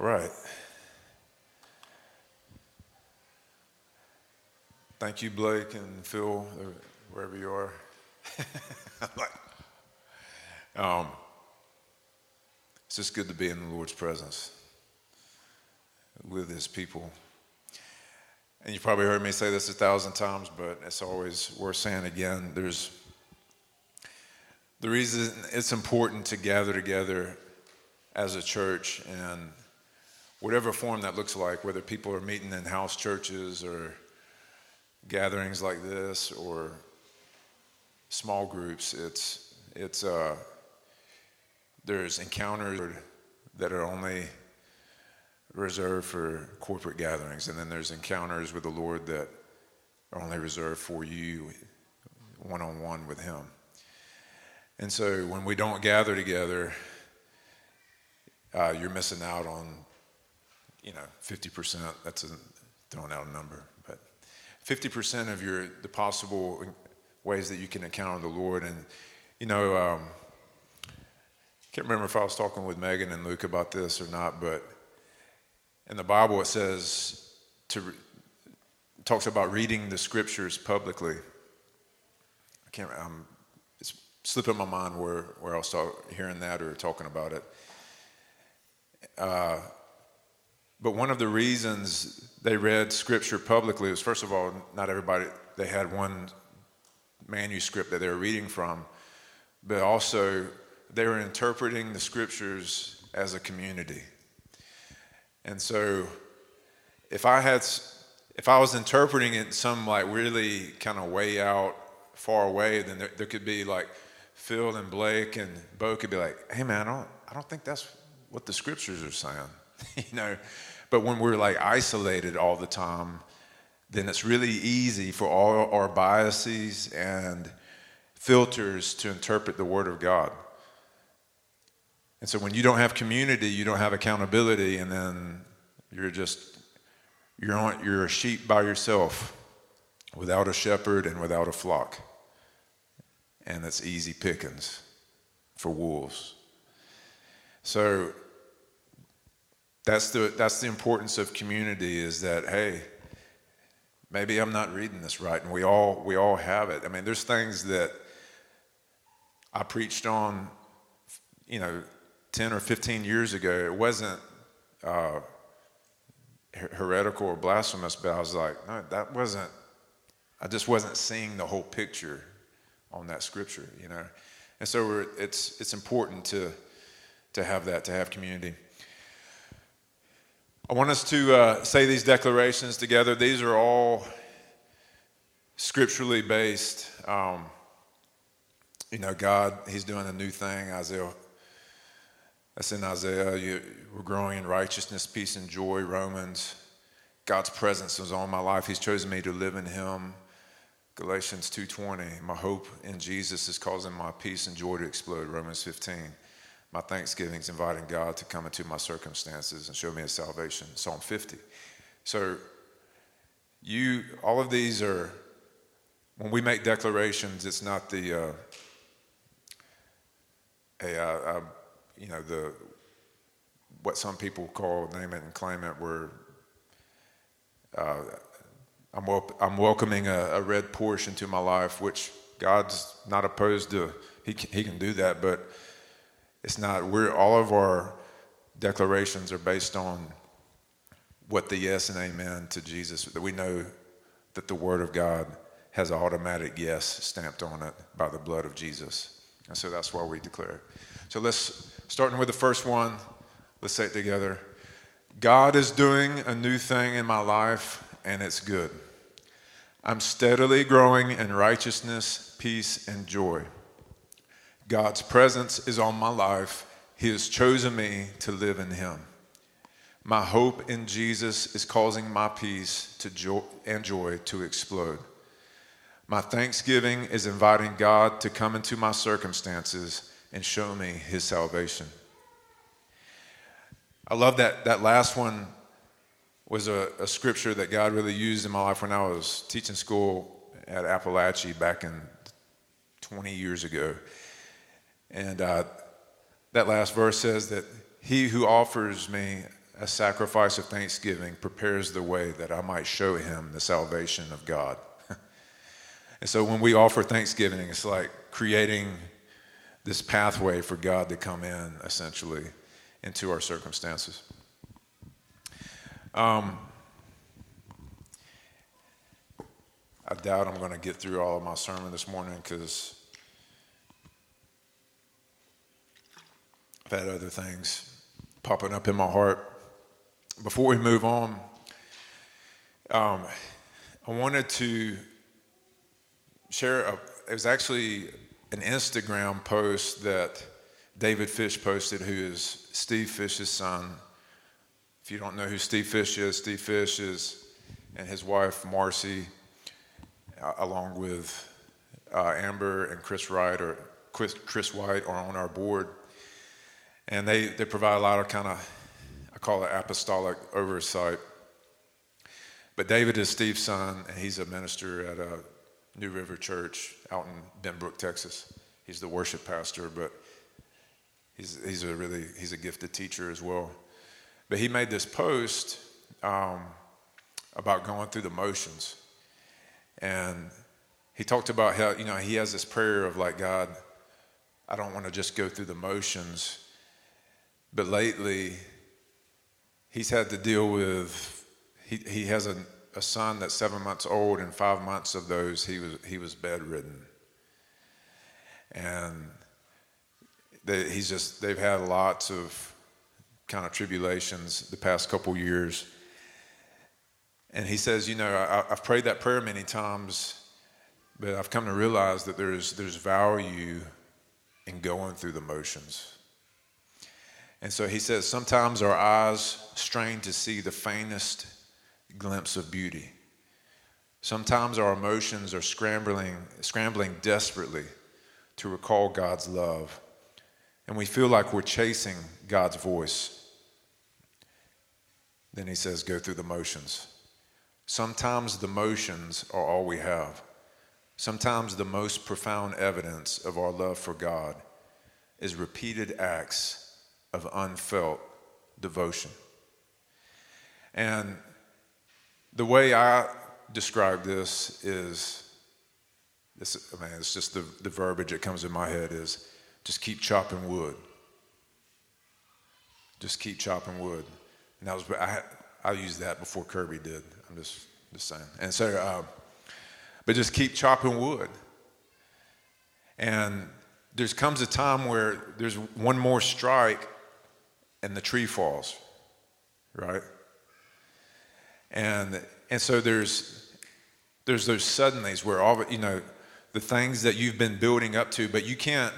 All right. Thank you, Blake and Phil, uh, wherever you are. um, it's just good to be in the Lord's presence with His people. And you've probably heard me say this a thousand times, but it's always worth saying again. There's the reason it's important to gather together as a church and whatever form that looks like, whether people are meeting in house churches or gatherings like this or small groups, it's it's uh, there's encounters that are only reserved for corporate gatherings, and then there's encounters with the Lord that are only reserved for you one on one with Him. And so when we don't gather together, uh, you're missing out on, you know, 50%. That's a, throwing out a number, but 50% of your the possible ways that you can encounter the Lord. And you know, um, can't remember if I was talking with Megan and Luke about this or not, but in the Bible, it says to talks about reading the scriptures publicly. I can't. Um, it's slipping my mind where where I'll start hearing that or talking about it. Uh, but one of the reasons they read scripture publicly was, first of all, not everybody they had one manuscript that they were reading from, but also they were interpreting the scriptures as a community. And so if I had if I was interpreting it some like really kind of way out far away, then there, there, could be like Phil and Blake and Bo could be like, hey man, I don't I don't think that's what the scriptures are saying. you know. But when we're like isolated all the time, then it's really easy for all our biases and filters to interpret the Word of God. And so when you don't have community, you don't have accountability, and then you're just you're on you're a sheep by yourself, without a shepherd and without a flock. And it's easy pickings for wolves. So that's the that's the importance of community is that hey, maybe I'm not reading this right, and we all we all have it. I mean, there's things that I preached on, you know, 10 or 15 years ago, it wasn't uh, heretical or blasphemous, but I was like, no, that wasn't, I just wasn't seeing the whole picture on that scripture, you know. And so it's, it's important to, to have that, to have community. I want us to uh, say these declarations together. These are all scripturally based. Um, you know, God, He's doing a new thing. Isaiah that's in Isaiah. You, we're growing in righteousness, peace, and joy. Romans. God's presence is on my life. He's chosen me to live in Him. Galatians 2:20. My hope in Jesus is causing my peace and joy to explode. Romans 15. My thanksgiving is inviting God to come into my circumstances and show me His salvation. Psalm 50. So, you, all of these are. When we make declarations, it's not the. Uh, hey, I, I you know, the what some people call name it and claim it, where uh, I'm, wel- I'm welcoming a, a, red Porsche into my life, which God's not opposed to. He can, he can do that, but it's not. We're all of our declarations are based on what the yes and amen to Jesus. That we know that the Word of God has an automatic yes stamped on it by the blood of Jesus, and so that's why we declare. it. So let's Starting with the first one, let's say it together. God is doing a new thing in my life, and it's good. I'm steadily growing in righteousness, peace, and joy. God's presence is on my life. He has chosen me to live in Him. My hope in Jesus is causing my peace to joy and joy to explode. My thanksgiving is inviting God to come into my circumstances and show me his salvation. I love that that last one was a, a, scripture that God really used in my life when I was teaching school at Appalachia back in 20 years ago. And uh, that last verse says that he who offers me a sacrifice of thanksgiving prepares the way that I might show him the salvation of God. and so when we offer thanksgiving, it's like creating this pathway for God to come in, essentially, into our circumstances. Um, I doubt I'm going to get through all of my sermon this morning because I've had other things popping up in my heart. Before we move on, um, I wanted to share. A, it was actually an Instagram post that David Fish posted, who is Steve Fish's son. If you don't know who Steve Fish is, Steve Fish is and his wife Marcy uh, along with uh, Amber and Chris Wright or Chris, Chris White are on our board, and they they provide a lot of kind of I call it apostolic oversight. But David is Steve's son, and he's a minister at a New River Church out in Benbrook, Texas. He's the worship pastor, but he's he's a really he's a gifted teacher as well. But he made this post um, about going through the motions and he talked about how, you know, he has this prayer of like, God, I don't want to just go through the motions. But lately, he's had to deal with, he, he has a, a son that's seven months old, and five months of those he was, he was bedridden. And they, he's just, they've had lots of kind of tribulations the past couple years. And he says, You know, I, have prayed that prayer many times, but I've come to realize that there's, there's value in going through the motions. And so he says, Sometimes our eyes strain to see the faintest glimpse of beauty. Sometimes our emotions are scrambling, scrambling desperately to recall God's love. And we feel like we're chasing God's voice. Then he says, Go through the motions. Sometimes the motions are all we have. Sometimes the most profound evidence of our love for God is repeated acts of unfelt devotion. And the way I describe this is this, I mean, it's just the, the verbiage that comes in my head is just keep chopping wood. Just keep chopping wood. And that was, I, I used that before Kirby did. I'm just, just saying. And so, uh, but just keep chopping wood. And there comes a time where there's one more strike and the tree falls, right? And and so there's there's those suddenlies where all you know the things that you've been building up to, but you can't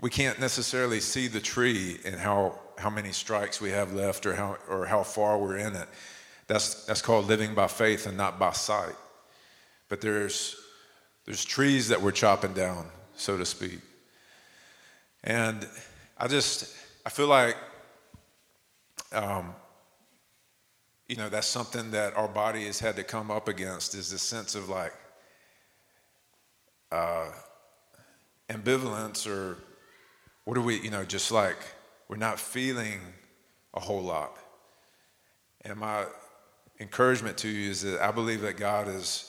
we can't necessarily see the tree and how how many strikes we have left or how or how far we're in it. That's, that's called living by faith and not by sight. But there's, there's trees that we're chopping down, so to speak. And I just, I feel like, um, you know, that's something that our body has had to come up against is this sense of like uh, ambivalence or what are we, you know, just like we're not feeling a whole lot. And my encouragement to you is that I believe that God is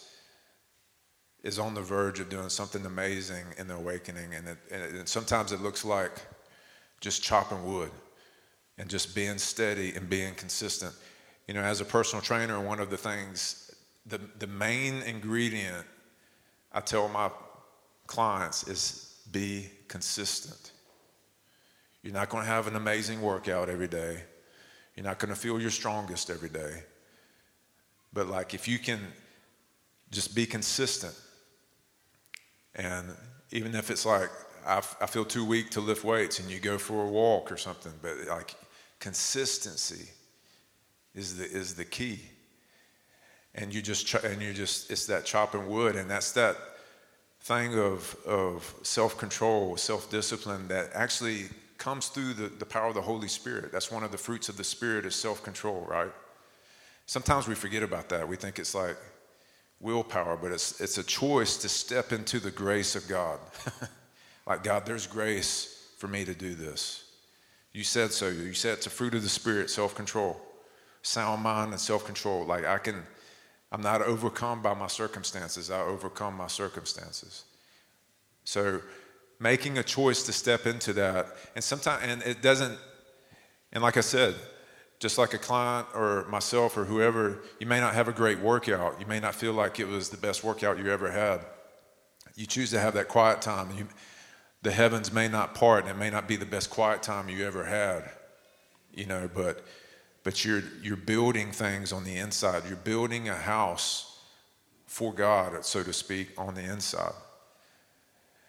is on the verge of doing something amazing in the awakening, and, it, and, it, sometimes it looks like just chopping wood and just being steady and being consistent. You know, as a personal trainer, one of the things, the, the main ingredient I tell my clients is be consistent. You're not going to have an amazing workout every day. You're not going to feel your strongest every day. But like if you can just be consistent, and even if it's like I, I feel too weak to lift weights, and you go for a walk or something, but like consistency is the is the key. And you just and you just it's that chopping wood, and that's that thing of of self control, self discipline that actually comes through the, the power of the Holy Spirit. That's one of the fruits of the Spirit is self control, right? Sometimes we forget about that. We think it's like willpower, but it's, it's a choice to step into the grace of God. like, God, there's grace for me to do this. You said so. You said it's a fruit of the Spirit, self control, sound mind, and self control. Like I can, I'm not overcome by my circumstances, I overcome my circumstances. So making a choice to step into that, and sometimes, and it doesn't, and like I said, just like a client or myself or whoever, you may not have a great workout. You may not feel like it was the best workout you ever had. You choose to have that quiet time. You, the heavens may not part, and it may not be the best quiet time you ever had, you know, but but you're you're building things on the inside. You're building a house for God, so to speak, on the inside.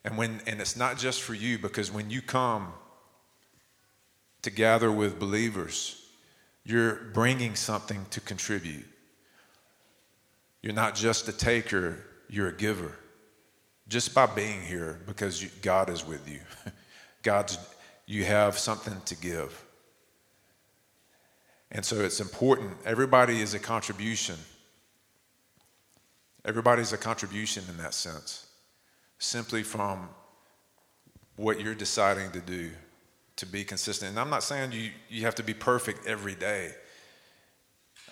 And when and it's not just for you because when you come to gather with believers, you're bringing something to contribute. You're not just a taker, you're a giver. Just by being here, because you, God is with you. God's, you have something to give. And so it's important. Everybody is a contribution. Everybody's a contribution in that sense, simply from what you're deciding to do to be consistent. And I'm not saying you, you have to be perfect every day.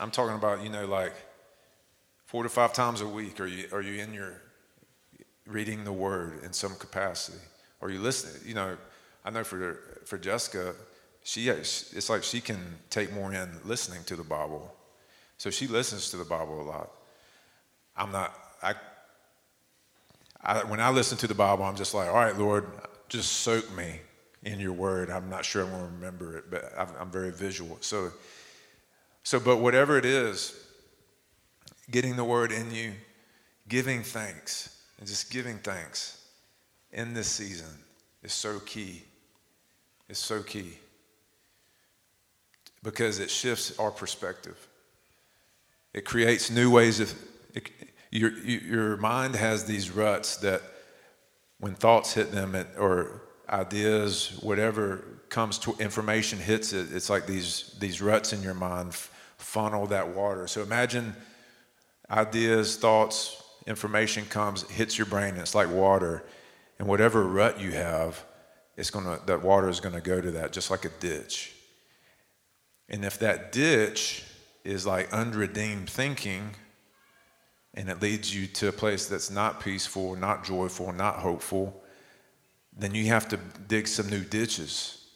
I'm talking about, you know, like four to five times a week. Are you, are you in your reading the word in some capacity? Or you listening? You know, I know for, for Jessica, she, it's like she can take more in listening to the Bible. So she listens to the Bible a lot. I'm not, I, I, when I listen to the Bible, I'm just like, all right, Lord, just soak me in your word. I'm not sure I'm going to remember it, but I'm, I'm very visual. So, so, but whatever it is, getting the word in you, giving thanks, and just giving thanks in this season is so key. It's so key because it shifts our perspective. It creates new ways of. It, your, your mind has these ruts that when thoughts hit them it, or ideas, whatever comes to information hits it, it's like these, these ruts in your mind funnel that water. So imagine ideas, thoughts, information comes, hits your brain, and it's like water. And whatever rut you have, it's gonna that water is gonna go to that, just like a ditch. And if that ditch is like unredeemed thinking, and it leads you to a place that's not peaceful, not joyful, not hopeful, then you have to dig some new ditches.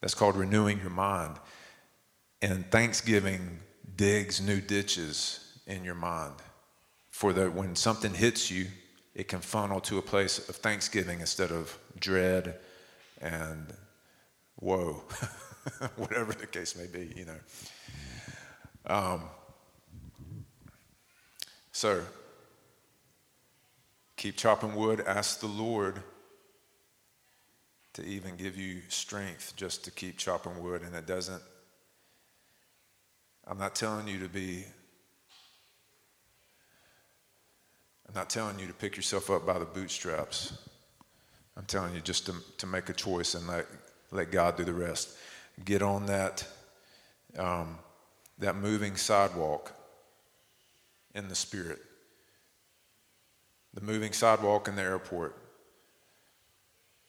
That's called renewing your mind. And Thanksgiving digs new ditches in your mind. For that when something hits you, it can funnel to a place of thanksgiving instead of dread and woe, whatever the case may be, you know. Um, so, keep chopping wood. Ask the Lord to even give you strength just to keep chopping wood. And it doesn't, I'm not telling you to be, I'm not telling you to pick yourself up by the bootstraps. I'm telling you just to, to make a choice and let, let God do the rest. Get on that, um, that moving sidewalk in the Spirit. The moving sidewalk in the airport.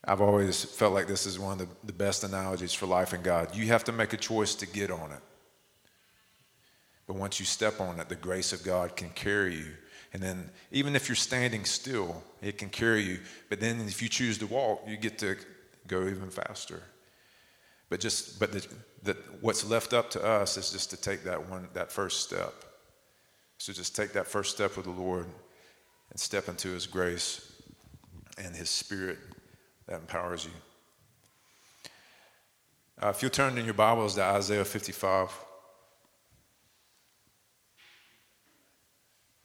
I've always felt like this is one of the, the best analogies for life and God. You have to make a choice to get on it. But once you step on it, the grace of God can carry you. And then, even if you're standing still, it can carry you. But then, if you choose to walk, you get to go even faster. But just, but the, the, what's left up to us is just to take that one, that first step. So just take that first step with the Lord and step into His grace and His Spirit that empowers you. Uh, if you'll turn in your Bibles to Isaiah 55.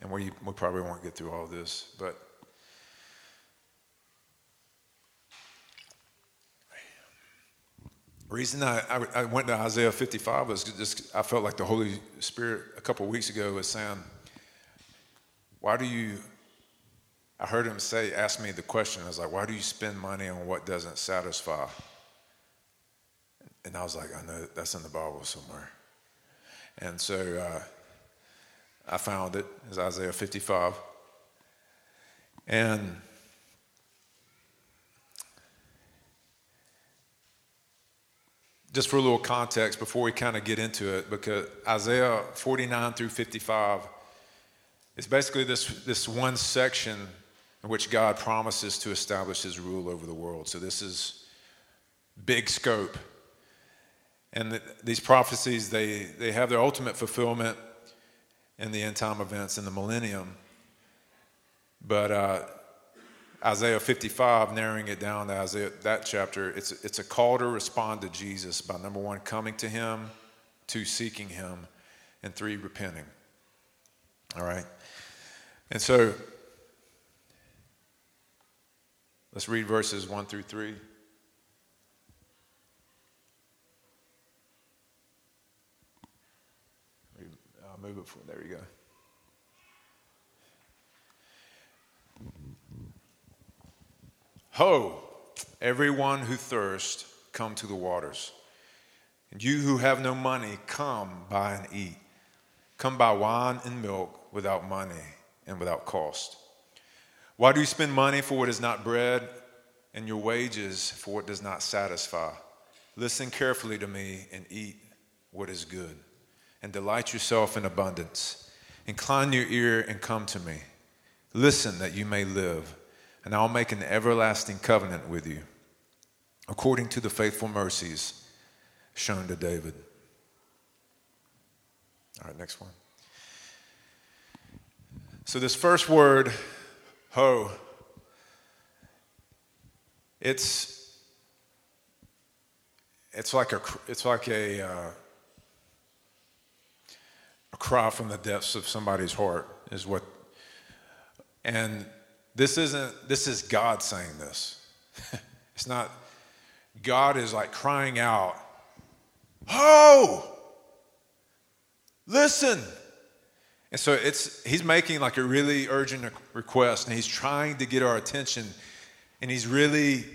And we, we probably won't get through all this, but reason I, I, I, went to Isaiah 55 was just I felt like the Holy Spirit a couple weeks ago was saying, Why do you I heard him say, ask me the question. I was like, why do you spend money on what doesn't satisfy? And I was like, I know that's in the Bible somewhere. And so uh, I found it. It's Isaiah 55. And just for a little context before we kind of get into it, because Isaiah 49 through 55 is basically this, this one section in which God promises to establish his rule over the world. So this is big scope. And the, these prophecies, they, they have their ultimate fulfillment in the end time events in the millennium. But uh, Isaiah 55, narrowing it down to Isaiah, that chapter, it's, it's a call to respond to Jesus by number one, coming to him, two, seeking him, and three, repenting. All right? And so, let's read verses one through three. I'll move it for, there you go. Ho, everyone who thirsts, come to the waters. And you who have no money, come buy and eat. Come buy wine and milk without money and without cost. Why do you spend money for what is not bread, and your wages for what does not satisfy? Listen carefully to me and eat what is good, and delight yourself in abundance. Incline your ear and come to me. Listen that you may live and I'll make an everlasting covenant with you, according to the faithful mercies shown to David. All right, next one. So, this first word, ho, it's, it's like a, it's like a, uh, a cry from the depths of somebody's heart, is what, and this isn't, this is God saying this. it's not, God is like crying out, Oh, listen. And so it's, he's making like a really urgent request and he's trying to get our attention and he's really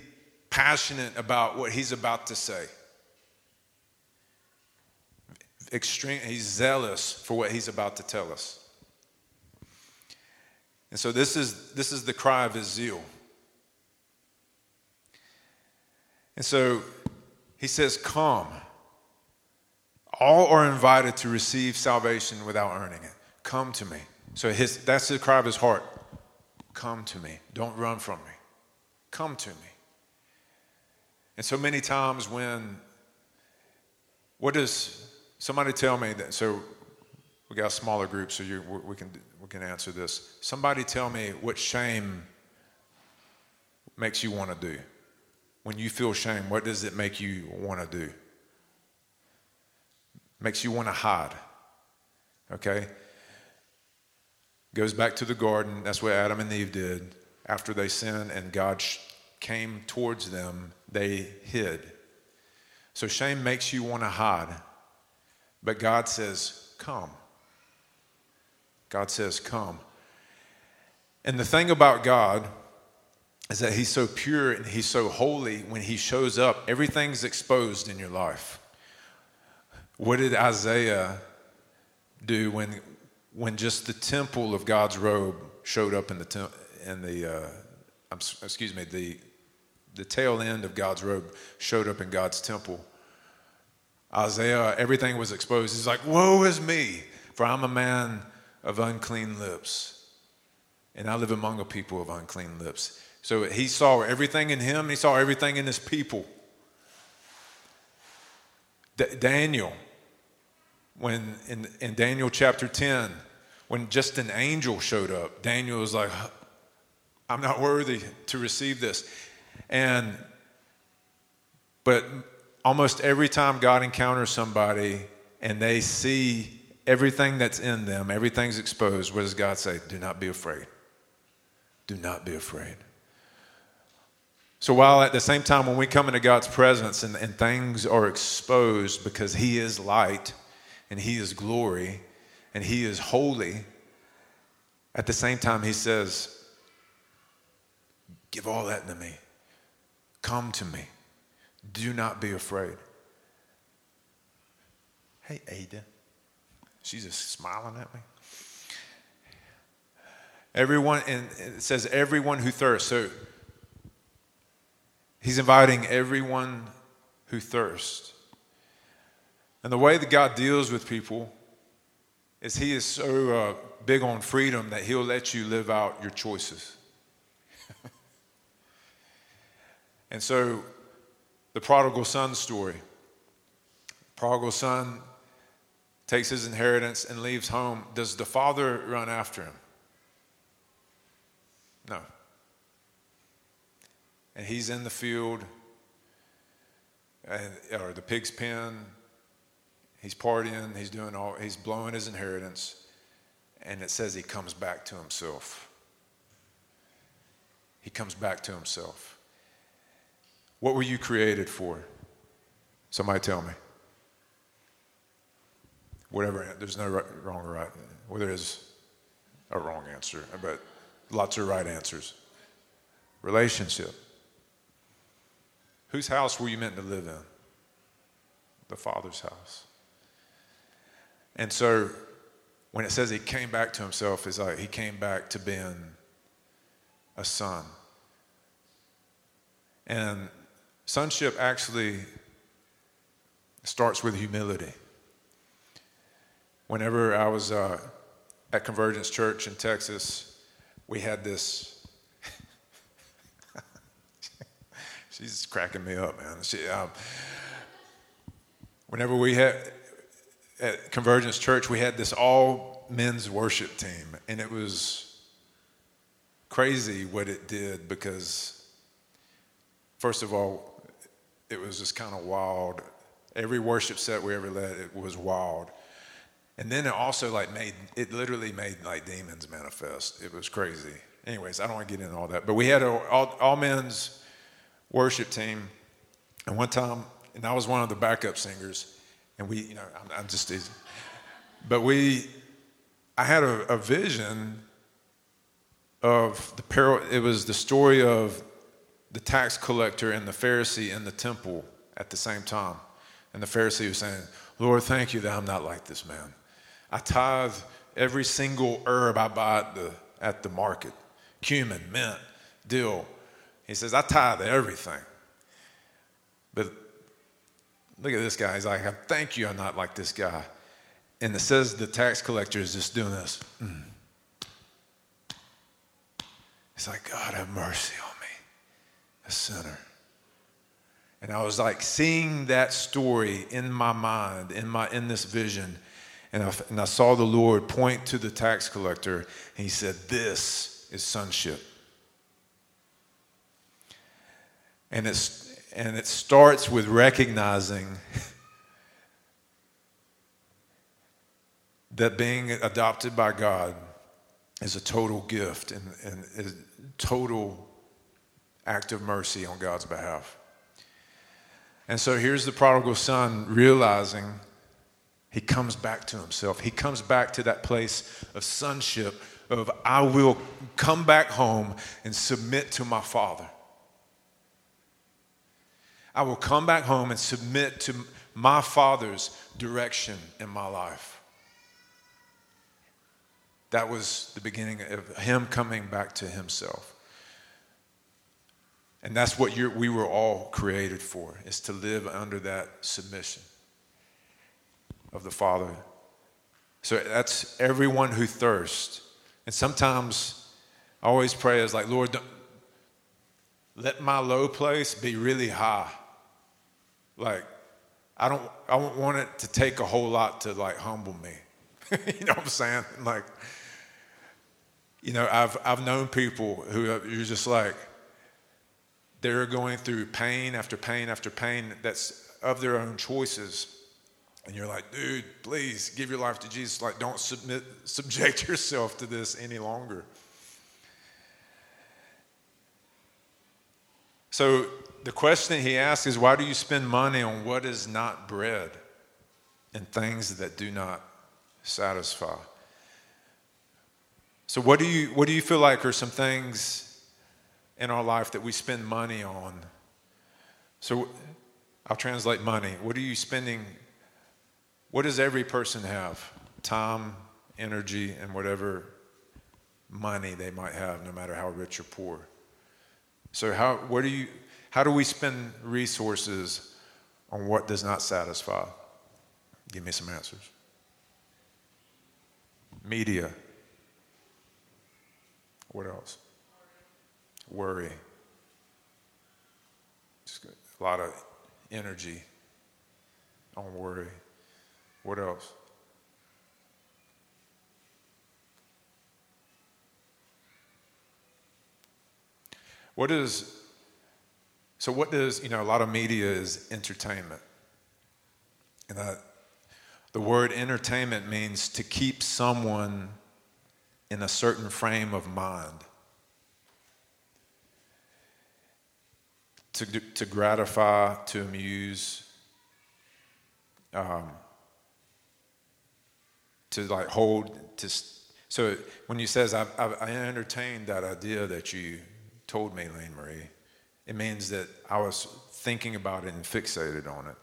passionate about what he's about to say. Extreme, he's zealous for what he's about to tell us. And so this is, this is the cry of his zeal. And so he says, Come. All are invited to receive salvation without earning it. Come to me. So his, that's the cry of his heart. Come to me. Don't run from me. Come to me. And so many times when, what does somebody tell me that? So we got a smaller group, so you, we can we can answer this. Somebody tell me what shame makes you want to do. When you feel shame, what does it make you want to do? Makes you want to hide. Okay? Goes back to the garden. That's what Adam and Eve did. After they sinned and God came towards them, they hid. So shame makes you want to hide. But God says, Come. God says, Come. And the thing about God is that He's so pure and He's so holy. When He shows up, everything's exposed in your life. What did Isaiah do when, when just the temple of God's robe showed up in the, tem- in the uh, excuse me, the, the tail end of God's robe showed up in God's temple? Isaiah, everything was exposed. He's like, Woe is me, for I'm a man of unclean lips. And I live among a people of unclean lips. So he saw everything in him, he saw everything in his people. D- Daniel, when in, in Daniel chapter 10, when just an angel showed up, Daniel was like, I'm not worthy to receive this. And, but almost every time God encounters somebody and they see everything that's in them, everything's exposed, what does God say? Do not be afraid. Do not be afraid. So, while at the same time, when we come into God's presence and, and things are exposed because He is light and He is glory and He is holy, at the same time, He says, Give all that to me. Come to me. Do not be afraid. Hey, Ada. She's just smiling at me. Everyone, and it says everyone who thirsts. So he's inviting everyone who thirsts. And the way that God deals with people is He is so uh, big on freedom that He'll let you live out your choices. and so, the prodigal son story prodigal son takes his inheritance and leaves home. Does the father run after him? No. And he's in the field, and, or the pig's pen. He's partying. He's doing all. He's blowing his inheritance, and it says he comes back to himself. He comes back to himself. What were you created for? Somebody tell me. Whatever. There's no right, wrong or right. Well, there is a wrong answer, but lots of right answers. Relationship. Whose house were you meant to live in? The Father's house. And so when it says he came back to himself, it's like he came back to being a son. And sonship actually starts with humility. Whenever I was uh, at Convergence Church in Texas, we had this. She's cracking me up, man. She, um, whenever we had at Convergence Church, we had this all men's worship team, and it was crazy what it did because, first of all, it was just kind of wild. Every worship set we ever led, it was wild. And then it also like made it literally made like demons manifest. It was crazy. Anyways, I don't want to get into all that. But we had a all, all men's worship team, and one time, and I was one of the backup singers, and we, you know, I'm, I'm just, but we, I had a, a vision of the peril. It was the story of the tax collector and the Pharisee in the temple at the same time, and the Pharisee was saying, "Lord, thank you that I'm not like this man." I tithe every single herb I buy at the, at the market cumin, mint, dill. He says, I tithe everything. But look at this guy. He's like, thank you, I'm not like this guy. And it says the tax collector is just doing this. Mm. He's like, God, have mercy on me, a sinner. And I was like seeing that story in my mind, in my in this vision, and I, and I saw the Lord point to the tax collector, and he said, This is sonship. And, it's, and it starts with recognizing that being adopted by God is a total gift and, and total act of mercy on God's behalf. And so here's the prodigal son realizing he comes back to himself. He comes back to that place of sonship of I will come back home and submit to my father. I will come back home and submit to my father's direction in my life. That was the beginning of him coming back to himself. And that's what we were all created for, is to live under that submission of the Father. So that's everyone who thirsts. And sometimes I always pray as like, Lord, let my low place be really high. Like, I don't, I don't want it to take a whole lot to like humble me. you know what I'm saying? Like, you know, I've, I've known people who you're just like, they're going through pain after pain after pain that's of their own choices and you're like, dude, please give your life to Jesus. Like, don't submit, subject yourself to this any longer. So the question he asks is, why do you spend money on what is not bread and things that do not satisfy? So what do you what do you feel like are some things in our life that we spend money on? So I'll translate money. What are you spending what does every person have? Time, energy, and whatever money they might have, no matter how rich or poor. So how what do you how do we spend resources on what does not satisfy? Give me some answers. Media. What else? Worry. Just a lot of energy on worry. What else? What is, so what does, you know, a lot of media is entertainment. And that, the word entertainment means to keep someone in a certain frame of mind. To, to gratify, to amuse, um, to like hold, to, so when you says, I, I, I entertained that idea that you told me, Lane Marie, it means that I was thinking about it and fixated on it,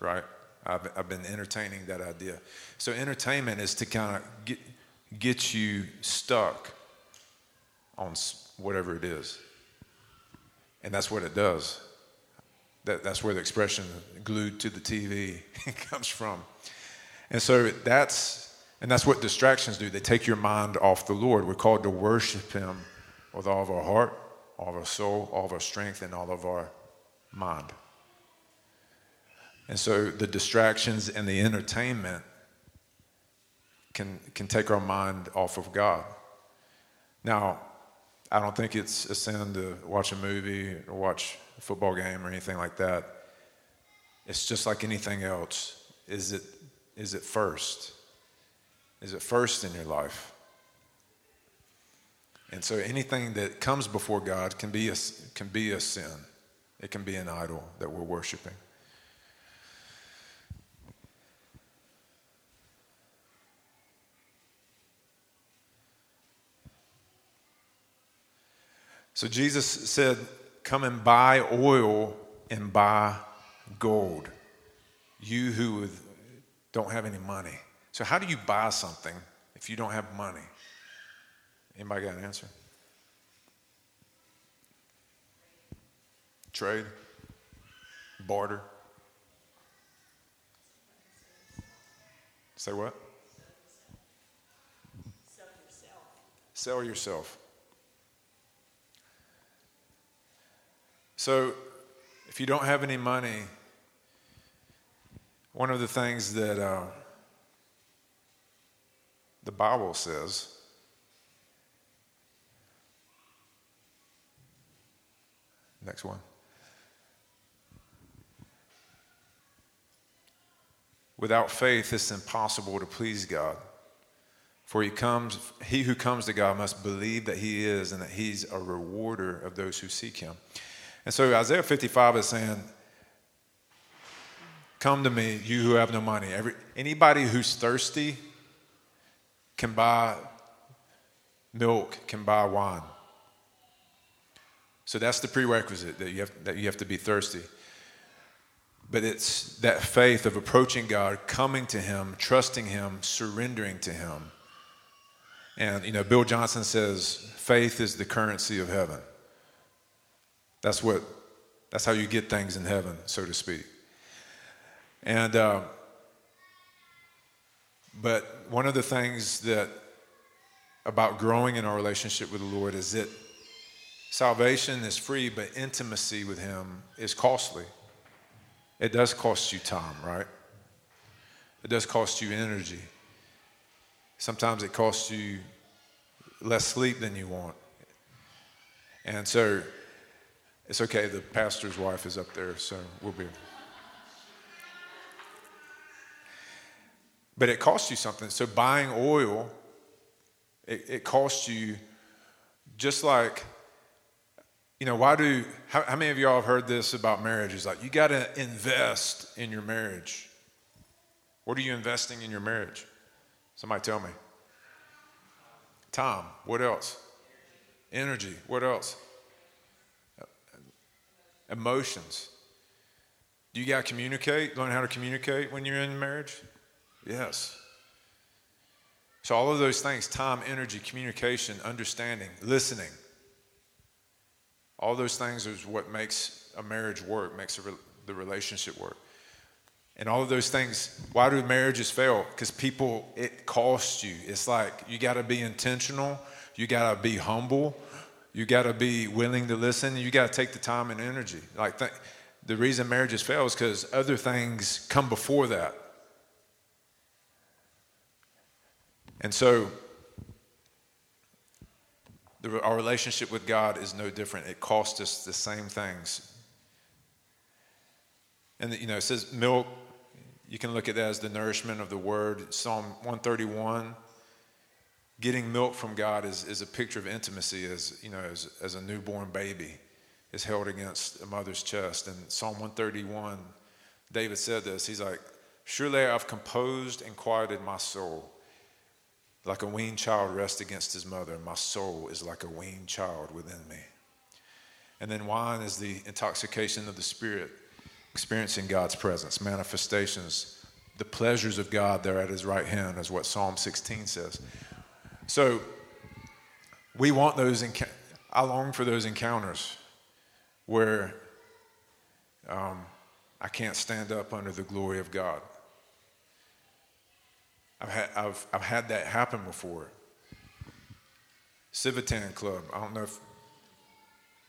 right? I've, I've been entertaining that idea. So, entertainment is to kind of get, get you stuck on whatever it is. And that's what it does. That, that's where the expression glued to the TV comes from. And so that's, and that's what distractions do. They take your mind off the Lord. We're called to worship Him with all of our heart, all of our soul, all of our strength, and all of our mind. And so the distractions and the entertainment can, can take our mind off of God. Now, I don't think it's a sin to watch a movie or watch a football game or anything like that. It's just like anything else. Is it, is it first? Is it first in your life? And so anything that comes before God can be a, can be a sin. It can be an idol that we're worshiping. So Jesus said, Come and buy oil and buy gold. You who don't have any money. So, how do you buy something if you don't have money? Anybody got an answer? Trade, barter. Say what? Sell yourself. Sell yourself. So, if you don't have any money, one of the things that uh, the Bible says Next one. Without faith, it's impossible to please God. For he comes, he who comes to God must believe that he is and that he's a rewarder of those who seek him. And so Isaiah 55 is saying, Come to me, you who have no money. Every, anybody who's thirsty can buy milk, can buy wine. So that's the prerequisite that you have, that you have to be thirsty. But it's that faith of approaching God, coming to Him, trusting Him, surrendering to Him. And, you know, Bill Johnson says, faith is the currency of heaven. That's what, that's how you get things in heaven, so to speak. And, uh, but one of the things that about growing in our relationship with the Lord is that salvation is free, but intimacy with Him is costly. It does cost you time, right? It does cost you energy. Sometimes it costs you less sleep than you want. And so it's okay, the pastor's wife is up there, so we'll be. But it costs you something. So buying oil, it, it costs you just like, you know, why do, how, how many of y'all have heard this about marriage? It's like, you got to invest in your marriage. What are you investing in your marriage? Somebody tell me. Time. What else? Energy. What else? Emotions. Do you got to communicate? Learn how to communicate when you're in marriage? Yes. So, all of those things time, energy, communication, understanding, listening all those things is what makes a marriage work, makes re- the relationship work. and all of those things. Why do marriages fail? Because people, it costs you. It's like you got to be intentional, you got to be humble, you got to be willing to listen, you got to take the time and energy. Like th- the reason marriages fail is because other things come before that. And so, the, our relationship with God is no different. It costs us the same things. And you know, it says milk you can look at that as the nourishment of the word. Psalm 131, getting milk from God is, is a picture of intimacy as, you know, as, as a newborn baby is held against a mother's chest. And Psalm 131, David said this. He's like, Surely I've composed and quieted my soul. Like a weaned child rests against his mother, my soul is like a weaned child within me. And then wine is the intoxication of the spirit experiencing God's presence, manifestations, the pleasures of God there at his right hand, is what Psalm 16 says. So we want those, enc- I long for those encounters where um, I can't stand up under the glory of God. I've had, I've, I've had that happen before. Civitan Club, I don't know if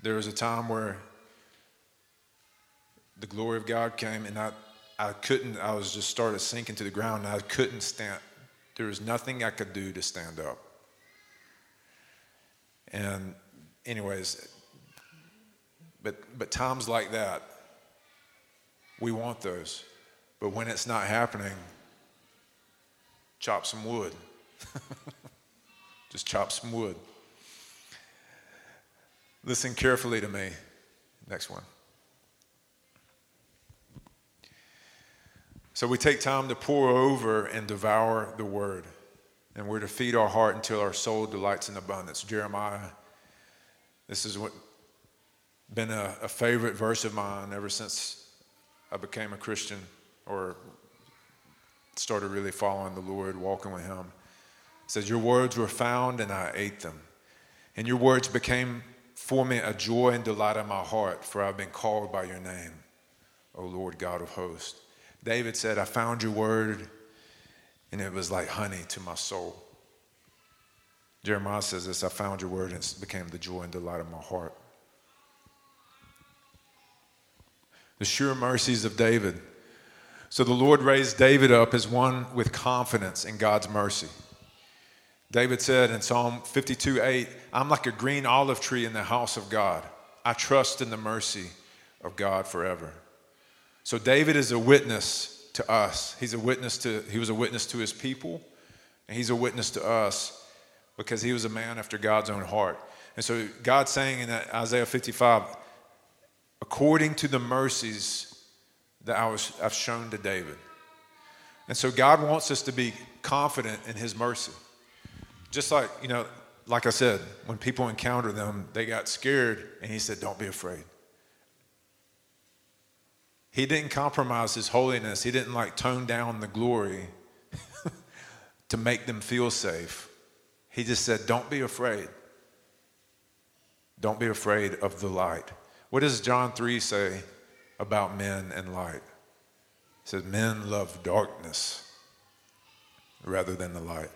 there was a time where the glory of God came, and I, I couldn't, I was just started sinking to the ground, and I couldn't stand. There was nothing I could do to stand up. And, anyways, but, but times like that, we want those. But when it's not happening, chop some wood. Just chop some wood. Listen carefully to me. Next one. So we take time to pour over and devour the word. And we're to feed our heart until our soul delights in abundance. Jeremiah, this has been a, a favorite verse of mine ever since I became a Christian or started really following the Lord, walking with Him. It says, Your words were found and I ate them. And your words became for me a joy and delight in my heart, for I've been called by your name, O Lord God of hosts. David said, I found your word, and it was like honey to my soul. Jeremiah says this I found your word, and it became the joy and delight of my heart. The sure mercies of David. So the Lord raised David up as one with confidence in God's mercy. David said in Psalm 52 8, I'm like a green olive tree in the house of God. I trust in the mercy of God forever. So David is a witness to us. He's a witness to he was a witness to his people, and he's a witness to us because he was a man after God's own heart. And so God's saying in Isaiah 55, according to the mercies that I was, I've shown to David. And so God wants us to be confident in his mercy. Just like, you know, like I said, when people encounter them, they got scared, and he said, Don't be afraid. He didn't compromise his holiness. He didn't like tone down the glory to make them feel safe. He just said, Don't be afraid. Don't be afraid of the light. What does John 3 say about men and light? He says, Men love darkness rather than the light.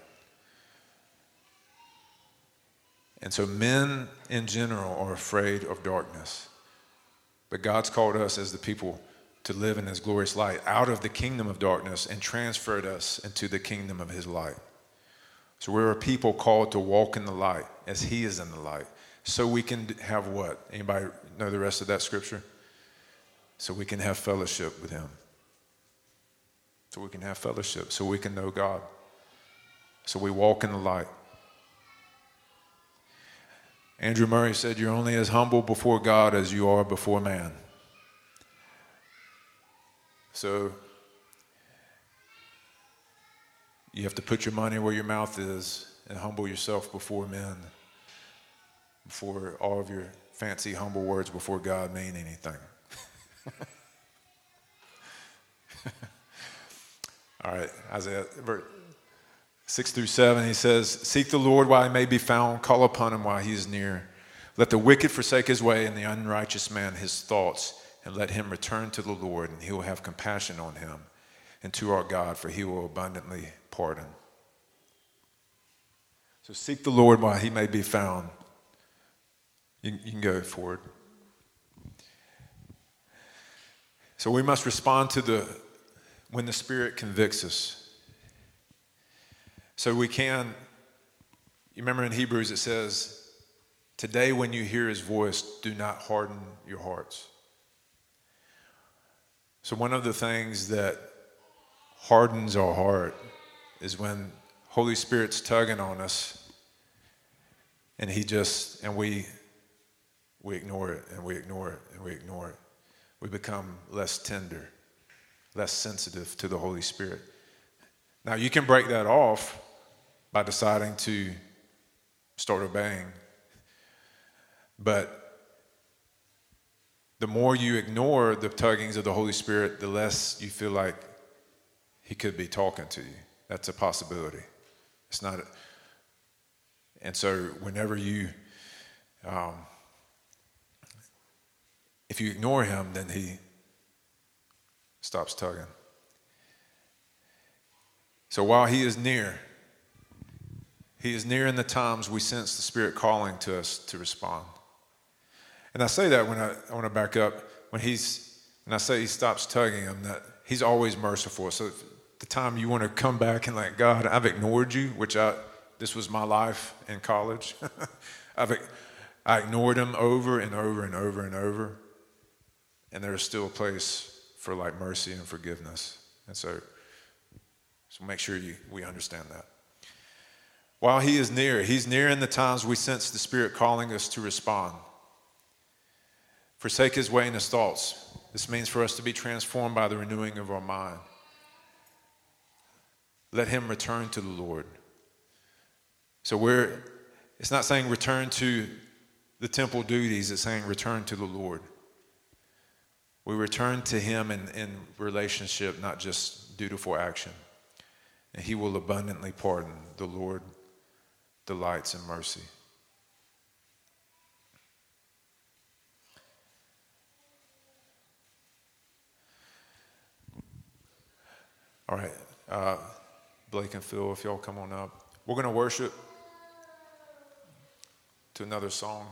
And so men in general are afraid of darkness. But God's called us as the people to live in his glorious light out of the kingdom of darkness and transferred us into the kingdom of his light. So we're a people called to walk in the light as he is in the light. So we can have what? Anybody know the rest of that scripture? So we can have fellowship with him. So we can have fellowship. So we can know God. So we walk in the light. Andrew Murray said, You're only as humble before God as you are before man. So you have to put your money where your mouth is and humble yourself before men, before all of your fancy, humble words before God mean anything. all right, Isaiah 6 through 7, he says, Seek the Lord while he may be found, call upon him while he is near. Let the wicked forsake his way, and the unrighteous man his thoughts and let him return to the Lord, and he will have compassion on him and to our God, for he will abundantly pardon. So seek the Lord while he may be found. You, you can go forward. So we must respond to the when the Spirit convicts us. So we can, you remember in Hebrews it says, Today when you hear his voice, do not harden your hearts. So one of the things that hardens our heart is when Holy Spirit's tugging on us and he just and we we ignore it and we ignore it and we ignore it. We become less tender, less sensitive to the Holy Spirit. Now you can break that off by deciding to start obeying. But the more you ignore the tuggings of the Holy Spirit, the less you feel like He could be talking to you. That's a possibility. It's not. A, and so, whenever you, um, if you ignore Him, then He stops tugging. So while He is near, He is near in the times we sense the Spirit calling to us to respond. And I say that when I, I want to back up. When he's, when I say he stops tugging him, that he's always merciful. So the time you want to come back and like, God, I've ignored you, which I, this was my life in college. I've, I ignored him over and over and over and over. And there's still a place for like mercy and forgiveness. And so, so make sure you, we understand that. While he is near, he's near in the times we sense the Spirit calling us to respond. Forsake his way and his thoughts. This means for us to be transformed by the renewing of our mind. Let him return to the Lord. So we're, it's not saying return to the temple duties, it's saying return to the Lord. We return to him in, in relationship, not just dutiful action. And he will abundantly pardon. The Lord delights in mercy. All right. Uh, Blake and Phil, if y'all come on up. We're going to worship to another song.